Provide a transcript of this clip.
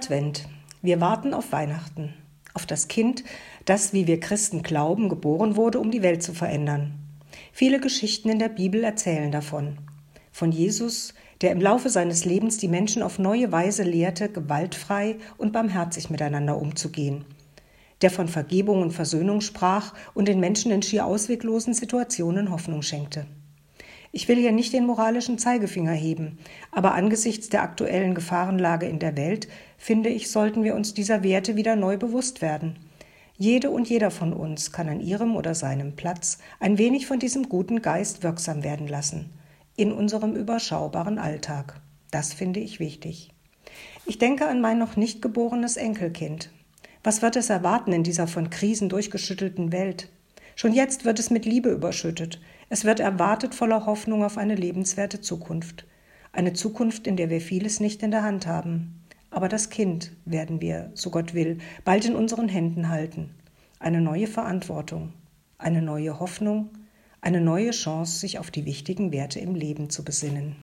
Advent. Wir warten auf Weihnachten, auf das Kind, das, wie wir Christen glauben, geboren wurde, um die Welt zu verändern. Viele Geschichten in der Bibel erzählen davon. Von Jesus, der im Laufe seines Lebens die Menschen auf neue Weise lehrte, gewaltfrei und barmherzig miteinander umzugehen. Der von Vergebung und Versöhnung sprach und den Menschen in schier ausweglosen Situationen Hoffnung schenkte. Ich will hier nicht den moralischen Zeigefinger heben, aber angesichts der aktuellen Gefahrenlage in der Welt, finde ich, sollten wir uns dieser Werte wieder neu bewusst werden. Jede und jeder von uns kann an ihrem oder seinem Platz ein wenig von diesem guten Geist wirksam werden lassen, in unserem überschaubaren Alltag. Das finde ich wichtig. Ich denke an mein noch nicht geborenes Enkelkind. Was wird es erwarten in dieser von Krisen durchgeschüttelten Welt? Schon jetzt wird es mit Liebe überschüttet. Es wird erwartet voller Hoffnung auf eine lebenswerte Zukunft. Eine Zukunft, in der wir vieles nicht in der Hand haben. Aber das Kind werden wir, so Gott will, bald in unseren Händen halten. Eine neue Verantwortung, eine neue Hoffnung, eine neue Chance, sich auf die wichtigen Werte im Leben zu besinnen.